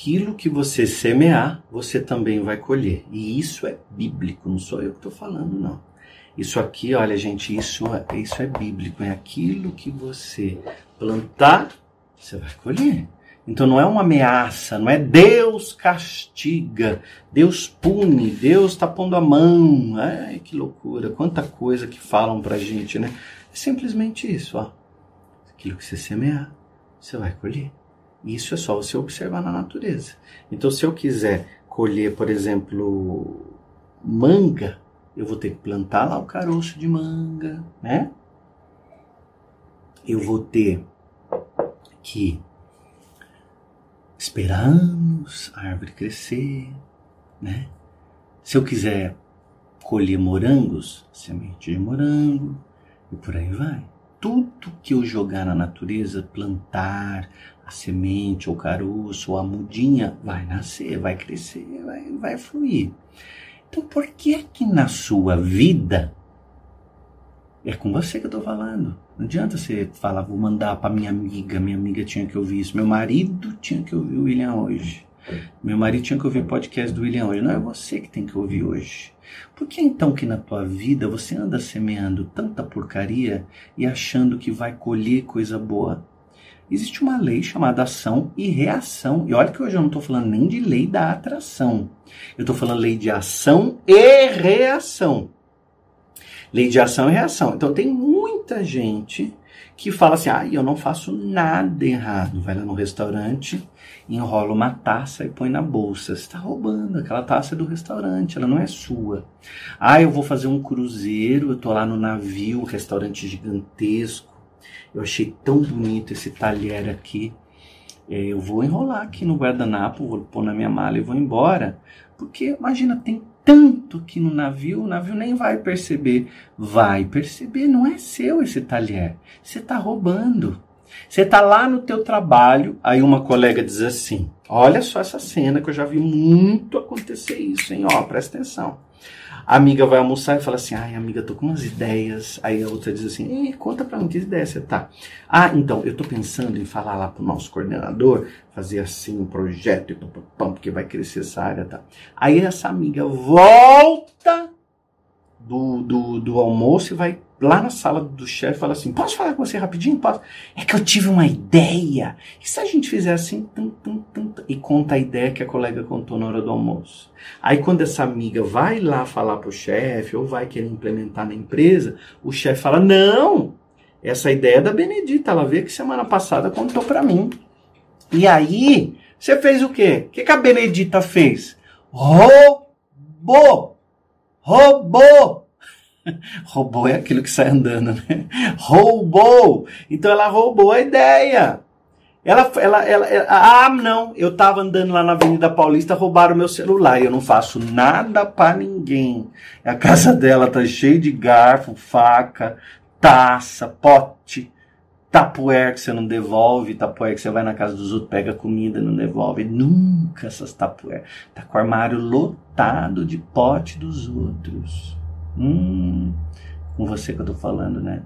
aquilo que você semear, você também vai colher. E isso é bíblico, não sou eu que estou falando, não. Isso aqui, olha, gente, isso, é, isso é bíblico. É aquilo que você plantar, você vai colher. Então não é uma ameaça, não é Deus castiga, Deus pune, Deus está pondo a mão. Ai, que loucura, quanta coisa que falam pra gente, né? É simplesmente isso, ó. Aquilo que você semear, você vai colher. Isso é só você observar na natureza. Então, se eu quiser colher, por exemplo, manga, eu vou ter que plantar lá o caroço de manga, né? Eu vou ter que esperar anos a árvore crescer, né? Se eu quiser colher morangos, semente de morango e por aí vai. Tudo que eu jogar na natureza, plantar, a semente, ou caroço, a mudinha, vai nascer, vai crescer, vai, vai fluir. Então, por que que na sua vida é com você que eu estou falando? Não adianta você falar, vou mandar para minha amiga, minha amiga tinha que ouvir isso, meu marido tinha que ouvir o William hoje. Meu marido tinha que ouvir o podcast do William hoje. Não é você que tem que ouvir hoje. Por que então que na tua vida você anda semeando tanta porcaria e achando que vai colher coisa boa? Existe uma lei chamada ação e reação. E olha que hoje eu não estou falando nem de lei da atração. Eu estou falando lei de ação e reação. Lei de ação e reação. Então tem muita gente que fala assim: ah, eu não faço nada errado. Vai lá no restaurante, enrola uma taça e põe na bolsa. Você está roubando, aquela taça é do restaurante, ela não é sua. Ah, eu vou fazer um cruzeiro, eu estou lá no navio, restaurante gigantesco eu achei tão bonito esse talher aqui. É, eu vou enrolar aqui no guardanapo, vou pôr na minha mala e vou embora. Porque imagina, tem tanto aqui no navio, o navio nem vai perceber. Vai perceber, não é seu esse talher. Você está roubando. Você está lá no teu trabalho, aí uma colega diz assim: Olha só essa cena que eu já vi muito acontecer isso, hein? Ó, presta atenção. A amiga vai almoçar e fala assim: ai, amiga, tô com umas ideias. Aí a outra diz assim: conta pra mim que ideia você tá. Ah, então, eu tô pensando em falar lá pro nosso coordenador, fazer assim um projeto, porque vai crescer essa área, tá? Aí essa amiga volta do, do, do almoço e vai lá na sala do chefe fala assim: Posso falar com você rapidinho? Posso? É que eu tive uma ideia. E se a gente fizer assim, tum, tum, tum, e conta a ideia que a colega contou na hora do almoço? Aí, quando essa amiga vai lá falar pro chefe, ou vai querer implementar na empresa, o chefe fala: Não, essa ideia é da Benedita. Ela veio que semana passada contou para mim. E aí, você fez o quê? O que, que a Benedita fez? Roubou! Roubou! roubou é aquilo que sai andando, né? Roubou! Então ela roubou a ideia. Ela, ela, ela, ela, ah, não, eu tava andando lá na Avenida Paulista, roubaram meu celular e eu não faço nada para ninguém. A casa dela tá cheia de garfo, faca, taça, pote, tapuer que você não devolve, tapuer que você vai na casa dos outros, pega comida, não devolve. Nunca essas tapuer. Tá com o armário lotado de pote dos outros. Hum, com você que eu tô falando, né?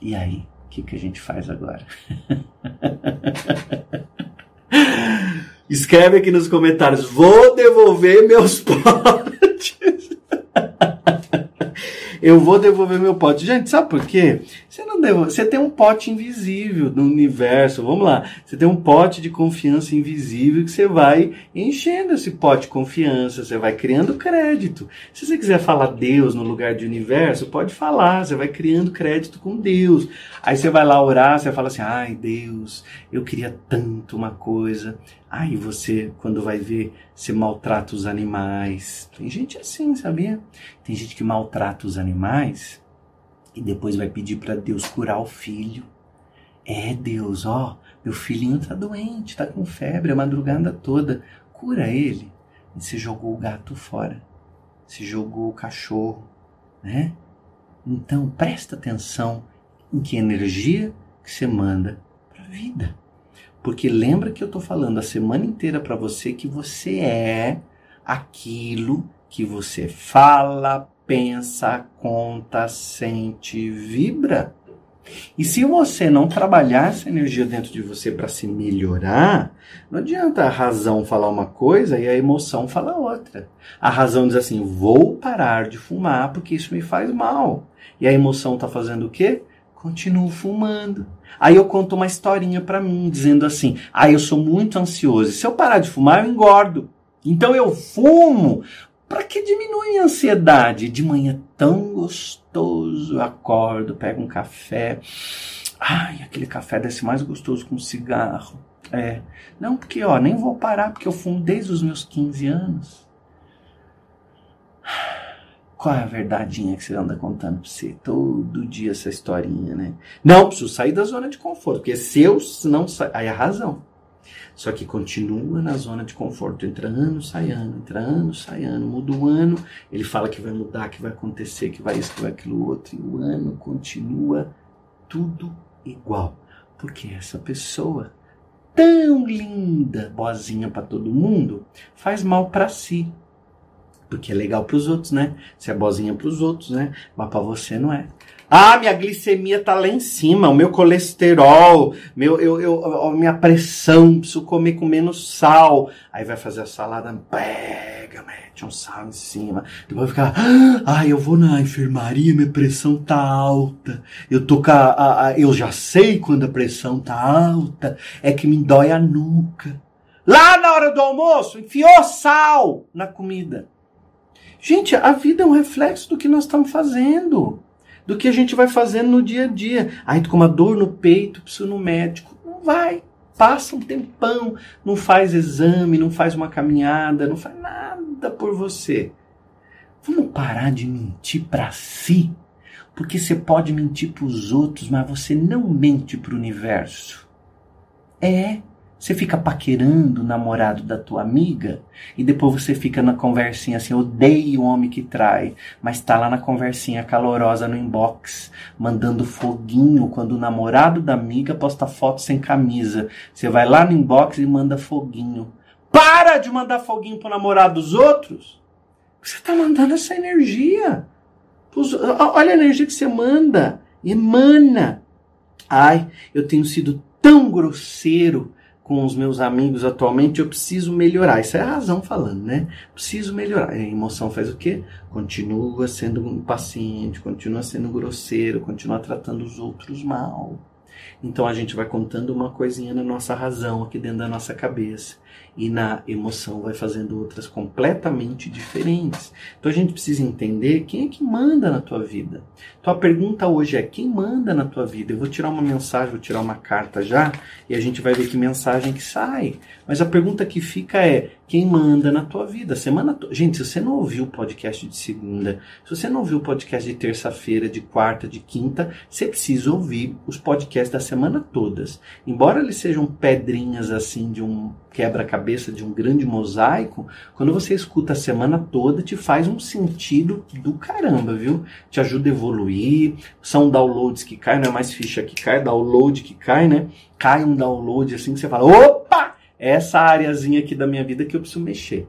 E aí, o que, que a gente faz agora? Escreve aqui nos comentários: vou devolver meus potes. Eu vou devolver meu pote. Gente, sabe por quê? Você não devolve, você tem um pote invisível no universo. Vamos lá. Você tem um pote de confiança invisível que você vai enchendo esse pote de confiança, você vai criando crédito. Se você quiser falar Deus no lugar de universo, pode falar, você vai criando crédito com Deus. Aí você vai lá orar, você fala assim: "Ai, Deus, eu queria tanto uma coisa". Aí você, quando vai ver, você maltrata os animais. Tem gente assim, sabia? Tem gente que maltrata os animais e depois vai pedir para Deus curar o filho. É, Deus, ó, meu filhinho tá doente, tá com febre a madrugada toda. Cura ele. E você jogou o gato fora. Você jogou o cachorro, né? Então presta atenção em que energia que você manda para a vida. Porque lembra que eu estou falando a semana inteira para você que você é aquilo que você fala, pensa, conta, sente, vibra. E se você não trabalhar essa energia dentro de você para se melhorar, não adianta a razão falar uma coisa e a emoção falar outra. A razão diz assim: vou parar de fumar porque isso me faz mal. E a emoção está fazendo o quê? Continuo fumando. Aí eu conto uma historinha para mim, dizendo assim: ah, eu sou muito ansioso. Se eu parar de fumar, eu engordo. Então eu fumo para que diminui a ansiedade. De manhã tão gostoso, acordo, pego um café. Ai, aquele café desce mais gostoso com cigarro. É. Não, porque, ó, nem vou parar, porque eu fumo desde os meus 15 anos. Qual é a verdadeinha que você anda contando pra você? Todo dia essa historinha, né? Não, preciso sair da zona de conforto, porque se eu não sair. Aí é a razão. Só que continua na zona de conforto. Entra ano, sai ano, entra ano, sai ano. Muda o ano, ele fala que vai mudar, que vai acontecer, que vai isso, que vai aquilo outro. E o ano continua tudo igual. Porque essa pessoa, tão linda, boazinha para todo mundo, faz mal para si. Porque é legal para os outros, né? Se é boazinha para os outros, né? Mas para você não é. Ah, minha glicemia tá lá em cima, o meu colesterol, meu, eu, eu, minha pressão, preciso comer com menos sal. Aí vai fazer a salada, pega, mete um sal em cima. Depois vai ficar, ah, eu vou na enfermaria, minha pressão tá alta. Eu tô com a, a, a, eu já sei quando a pressão tá alta, é que me dói a nuca. Lá na hora do almoço, enfiou sal na comida. Gente, a vida é um reflexo do que nós estamos fazendo do que a gente vai fazendo no dia a dia. Aí com uma dor no peito, preciso ir no médico. Não vai. Passa um tempão, não faz exame, não faz uma caminhada, não faz nada por você. Vamos parar de mentir para si, porque você pode mentir para os outros, mas você não mente para o universo. É. Você fica paquerando o namorado da tua amiga e depois você fica na conversinha assim, odeio o homem que trai, mas tá lá na conversinha calorosa no inbox, mandando foguinho quando o namorado da amiga posta foto sem camisa. Você vai lá no inbox e manda foguinho. Para de mandar foguinho pro namorado dos outros. Você tá mandando essa energia. Olha a energia que você manda. Emana. Ai, eu tenho sido tão grosseiro com os meus amigos atualmente, eu preciso melhorar. Isso é a razão falando, né? Preciso melhorar. a emoção faz o quê? Continua sendo impaciente, continua sendo grosseiro, continua tratando os outros mal. Então a gente vai contando uma coisinha na nossa razão, aqui dentro da nossa cabeça e na emoção vai fazendo outras completamente diferentes. Então a gente precisa entender quem é que manda na tua vida. Então a pergunta hoje é: quem manda na tua vida? Eu vou tirar uma mensagem, vou tirar uma carta já e a gente vai ver que mensagem que sai. Mas a pergunta que fica é: quem manda na tua vida? Semana. Gente, se você não ouviu o podcast de segunda, se você não ouviu o podcast de terça-feira, de quarta, de quinta, você precisa ouvir os podcasts da semana todas. Embora eles sejam pedrinhas assim de um quebra-cabeça de um grande mosaico, quando você escuta a semana toda, te faz um sentido do caramba, viu? Te ajuda a evoluir. São downloads que caem, não é mais ficha que cai, download que cai, né? Cai um download assim que você fala: opa! Essa areazinha aqui da minha vida que eu preciso mexer.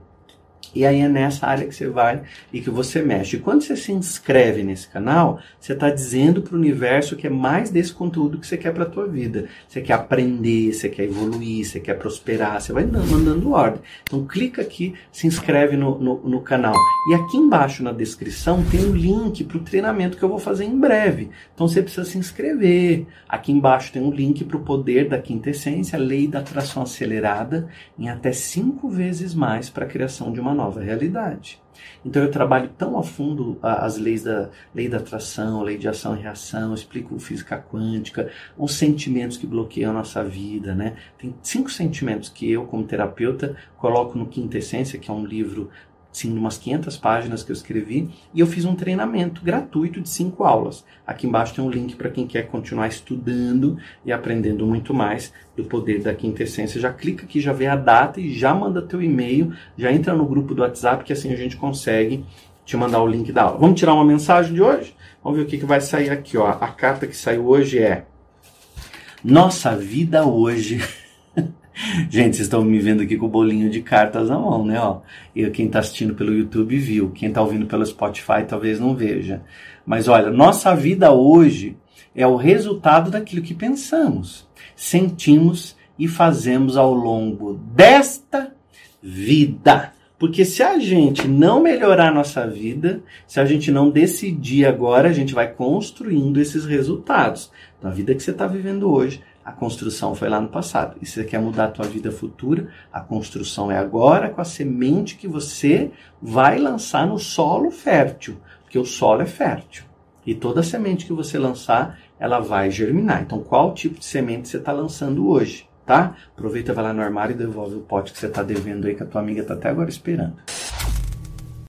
E aí é nessa área que você vai e que você mexe. E quando você se inscreve nesse canal, você está dizendo para o universo que é mais desse conteúdo que você quer para a tua vida. Você quer aprender, você quer evoluir, você quer prosperar, você vai mandando ordem. Então clica aqui, se inscreve no, no, no canal. E aqui embaixo na descrição tem um link para o treinamento que eu vou fazer em breve. Então você precisa se inscrever. Aqui embaixo tem um link para o poder da quinta essência, lei da atração acelerada, em até cinco vezes mais para a criação de uma nova nova realidade. Então eu trabalho tão a fundo as leis da lei da atração, lei de ação e reação, explico física quântica, os sentimentos que bloqueiam a nossa vida, né? Tem cinco sentimentos que eu, como terapeuta, coloco no Quinta Essência, que é um livro sim, umas 500 páginas que eu escrevi, e eu fiz um treinamento gratuito de cinco aulas. Aqui embaixo tem um link para quem quer continuar estudando e aprendendo muito mais do poder da quinta essência. Já clica aqui, já vê a data e já manda teu e-mail, já entra no grupo do WhatsApp, que assim a gente consegue te mandar o link da aula. Vamos tirar uma mensagem de hoje? Vamos ver o que, que vai sair aqui. Ó. A carta que saiu hoje é Nossa vida hoje Gente, vocês estão me vendo aqui com o bolinho de cartas na mão, né? Ó, e quem está assistindo pelo YouTube viu, quem está ouvindo pelo Spotify talvez não veja. Mas olha, nossa vida hoje é o resultado daquilo que pensamos, sentimos e fazemos ao longo desta vida. Porque se a gente não melhorar a nossa vida, se a gente não decidir agora, a gente vai construindo esses resultados. Então, a vida que você está vivendo hoje, a construção foi lá no passado. E se você quer mudar a tua vida futura, a construção é agora com a semente que você vai lançar no solo fértil. Porque o solo é fértil. E toda semente que você lançar, ela vai germinar. Então, qual tipo de semente você está lançando hoje? tá? Aproveita, vai lá no armário e devolve o pote que você está devendo aí, que a tua amiga está até agora esperando.